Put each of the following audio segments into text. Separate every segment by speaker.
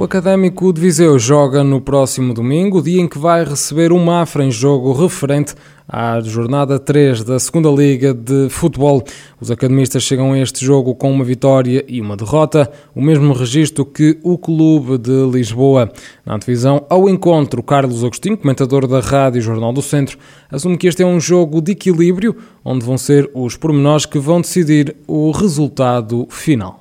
Speaker 1: O Académico de Viseu joga no próximo domingo, dia em que vai receber o Mafra em jogo referente à jornada 3 da Segunda Liga de Futebol. Os academistas chegam a este jogo com uma vitória e uma derrota, o mesmo registro que o Clube de Lisboa. Na divisão ao encontro, Carlos Agostinho, comentador da Rádio Jornal do Centro, assume que este é um jogo de equilíbrio, onde vão ser os pormenores que vão decidir o resultado final.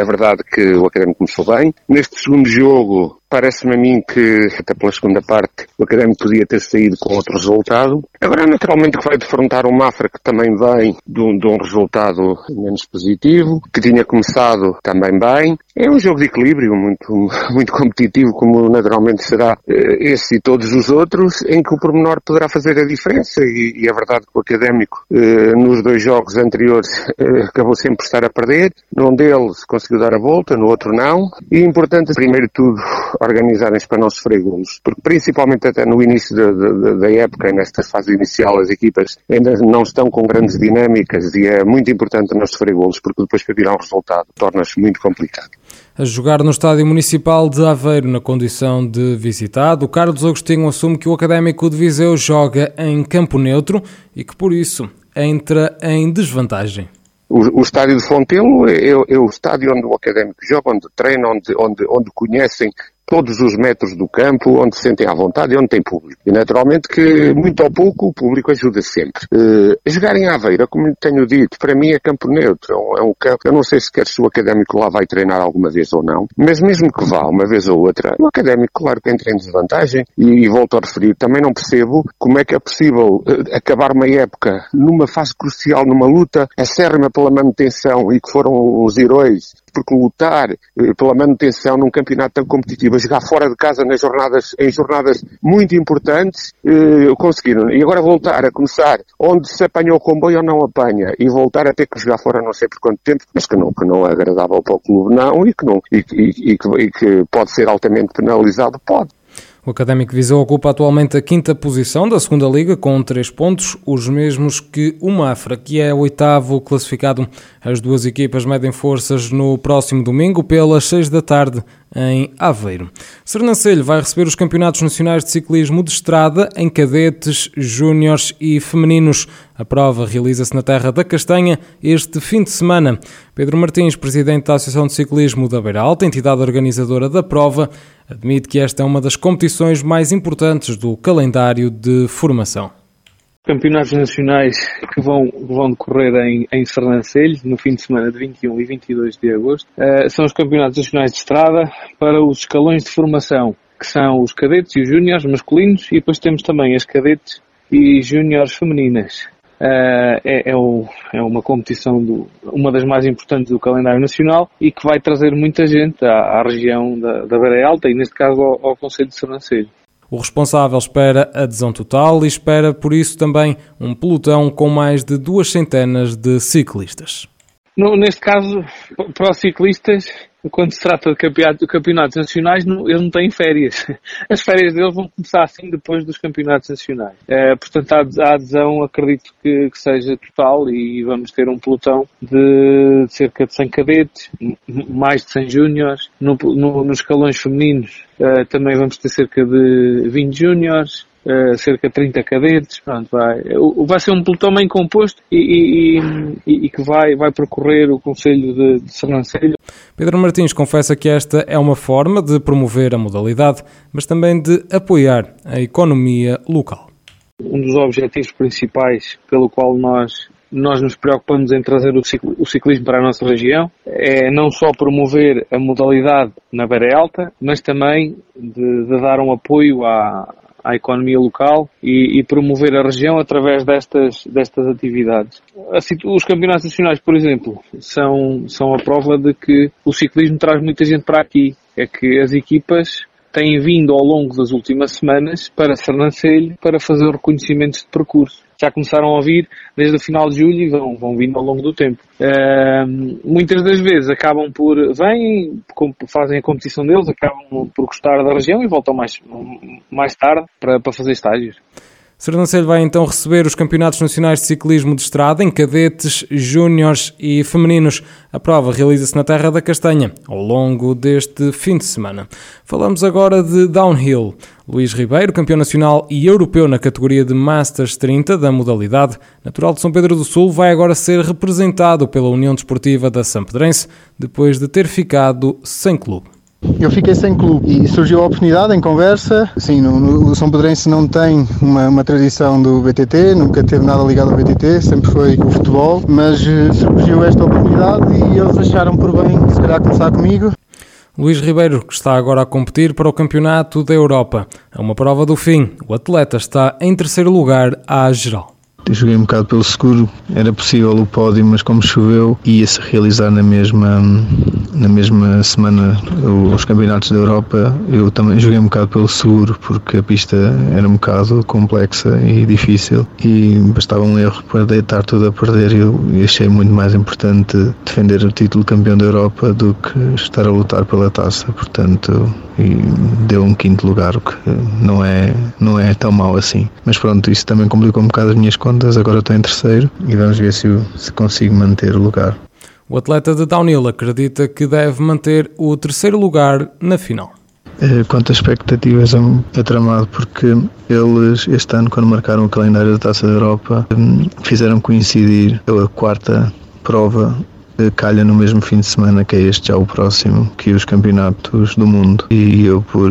Speaker 2: É verdade que o Académico começou bem. Neste segundo jogo, Parece-me a mim que, até pela segunda parte, o Académico podia ter saído com outro resultado. Agora, naturalmente, que vai defrontar o Mafra, que também vem de um, de um, resultado menos positivo, que tinha começado também bem. É um jogo de equilíbrio muito, muito competitivo, como naturalmente será eh, esse e todos os outros, em que o pormenor poderá fazer a diferença. E, e é verdade que o Académico, eh, nos dois jogos anteriores, eh, acabou sempre por estar a perder. Num deles conseguiu dar a volta, no outro não. E importante, primeiro de tudo, organizarem-se para não sofrer golos. Porque principalmente até no início da, da, da época, nesta fase inicial, as equipas ainda não estão com grandes dinâmicas e é muito importante não sofrer golos, porque depois para virar um resultado torna-se muito complicado.
Speaker 1: A jogar no Estádio Municipal de Aveiro, na condição de visitado, Carlos Agostinho assume que o Académico de Viseu joga em campo neutro e que por isso entra em desvantagem.
Speaker 2: O, o, estádio de Fontelo é, é, é, o estádio onde o académico joga, onde treina, onde, onde, onde conhecem todos os metros do campo onde se sentem à vontade e onde tem público. E naturalmente que, muito ou pouco, o público ajuda sempre. Uh, jogar em Aveira, como tenho dito, para mim é campo neutro. É um campo, eu não sei sequer se o académico lá vai treinar alguma vez ou não, mas mesmo que vá uma vez ou outra, o académico, claro que entra em desvantagem e, e volto a referir, também não percebo como é que é possível uh, acabar uma época numa fase crucial, numa luta acérrima pela manutenção e que foram os heróis porque lutar uh, pela manutenção num campeonato tão competitivo jogar fora de casa nas jornadas, em jornadas muito importantes, eh, conseguiram. E agora voltar a começar onde se apanha o comboio ou não apanha e voltar a ter que jogar fora não sei por quanto tempo, mas que não, que não é agradável para o clube, não, e que, não, e, e, e, e que pode ser altamente penalizado, pode.
Speaker 1: O Académico Viseu ocupa atualmente a quinta posição da segunda Liga com três pontos, os mesmos que o Mafra, que é o oitavo classificado. As duas equipas medem forças no próximo domingo pelas seis da tarde em Aveiro. Sernancelho vai receber os campeonatos nacionais de ciclismo de estrada em cadetes, júniores e femininos. A prova realiza-se na Terra da Castanha este fim de semana. Pedro Martins, presidente da Associação de Ciclismo da Beira Alta, entidade organizadora da prova, admite que esta é uma das competições mais importantes do calendário de formação
Speaker 3: campeonatos nacionais que vão, vão decorrer em, em Sernancelho, no fim de semana de 21 e 22 de agosto. Uh, são os campeonatos nacionais de estrada para os escalões de formação, que são os cadetes e os júniores masculinos, e depois temos também as cadetes e júniores femininas. Uh, é, é, o, é, uma competição, do, uma das mais importantes do calendário nacional e que vai trazer muita gente à, à região da, da Beira Alta e, neste caso, ao, ao Conselho de Sernancelho.
Speaker 1: O responsável espera adesão total e espera, por isso, também um pelotão com mais de duas centenas de ciclistas.
Speaker 3: No, neste caso, para os ciclistas, quando se trata de campeonatos, campeonatos nacionais, não, eles não têm férias. As férias deles vão começar assim depois dos campeonatos nacionais. É, portanto, a adesão acredito que, que, seja total e vamos ter um pelotão de, de cerca de 100 cadetes, mais de 100 júniores. No, no, nos escalões femininos uh, também vamos ter cerca de 20 júniores, Uh, cerca de 30 cadetes, pronto, vai, vai ser um pelotão bem composto e, e, e, e, que vai, vai percorrer o Conselho de, de Sernancelho.
Speaker 1: Pedro Martins confessa que esta é uma forma de promover a modalidade, mas também de apoiar a economia local.
Speaker 3: Um dos objetivos principais pelo qual nós nós nos preocupamos em trazer o ciclismo para a nossa região é não só promover a modalidade na Beira Alta, mas também de, de dar um apoio à, à economia local e, e, promover a região através destas, destas atividades. Os campeonatos nacionais, por exemplo, são, são a prova de que o ciclismo traz muita gente para aqui. É que as equipas têm vindo ao longo das últimas semanas para Sernancelho para fazer reconhecimentos de percurso. Já começaram a vir desde o final de julho e vão, vão vindo ao longo do tempo. Uh, muitas das vezes acabam por, vêm, fazem a competição deles, acabam por gostar da região e voltam mais, mais tarde para, para fazer estágios.
Speaker 1: Sernancelho vai então receber os Campeonatos Nacionais de Ciclismo de Estrada em cadetes, júniores e femininos. A prova realiza-se na Terra da Castanha ao longo deste fim de semana. Falamos agora de downhill. Luís Ribeiro, campeão nacional e europeu na categoria de Masters 30 da modalidade, natural de São Pedro do Sul, vai agora ser representado pela União Desportiva da Sampedrense, depois de ter ficado sem clube.
Speaker 4: Eu fiquei sem clube e surgiu a oportunidade em conversa. Sim, no, no, o São Pedrense não tem uma, uma, tradição do BTT, nunca teve nada ligado ao BTT, sempre foi o futebol, mas uh, surgiu esta oportunidade e eles acharam por bem, se calhar, começar comigo.
Speaker 1: Luís Ribeiro, que está agora a competir para o Campeonato da Europa. É uma prova do fim. O atleta está em terceiro lugar à geral.
Speaker 4: Joguei um bocado pelo seguro, era possível o pódio, mas como choveu, ia-se realizar na mesma, na mesma semana os campeonatos da Europa. Eu também joguei um bocado pelo seguro, porque a pista era um bocado complexa e difícil e bastava um erro para deitar tudo a perder. Eu achei muito mais importante defender o título de campeão da Europa do que estar a lutar pela taça. Portanto, e deu um quinto lugar, o que não é, não é tão mau assim. Mas pronto, isso também complicou um bocado as minhas contas, agora estou em terceiro e vamos ver se, se consigo manter o lugar.
Speaker 1: O atleta de Downhill acredita que deve manter o terceiro lugar na final.
Speaker 4: Eh, quanto a expectativas é tramado porque eles este ano quando marcaram o calendário da Taça da Europa hum, fizeram coincidir a quarta prova calha no mesmo fim de semana que é este já o próximo, que os campeonatos do mundo. E eu, por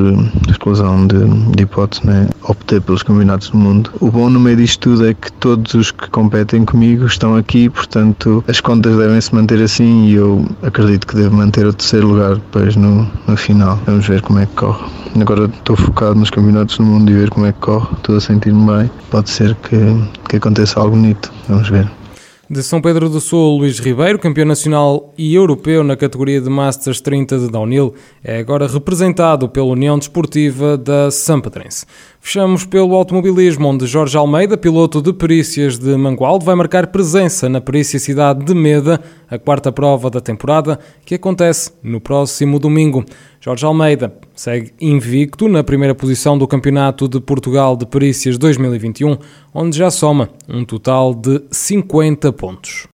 Speaker 4: exclusão de, de hipótese, né, optei pelos campeonatos do mundo. O bom no meio disto tudo é que todos os que competem comigo estão aqui, portanto as contas devem se manter assim e eu acredito que devo manter o terceiro lugar depois no, no final. Vamos ver como é que corre. Agora estou focado nos campeonatos do mundo e ver como é que corre. Estou a sentir-me bem. Pode ser que, que aconteça algo bonito. Vamos ver.
Speaker 1: De São Pedro do Sul, Luís Ribeiro, campeão nacional e europeu na categoria de Masters 30 de Downhill, é agora representado pela União Desportiva da Sampedrense. Fechamos pelo automobilismo, onde Jorge Almeida, piloto de perícias de Mangualde, vai marcar presença na perícia cidade de Meda, a quarta prova da temporada, que acontece no próximo domingo. Jorge Almeida segue invicto na primeira posição do Campeonato de Portugal de Perícias 2021, onde já soma um total de 50 pontos.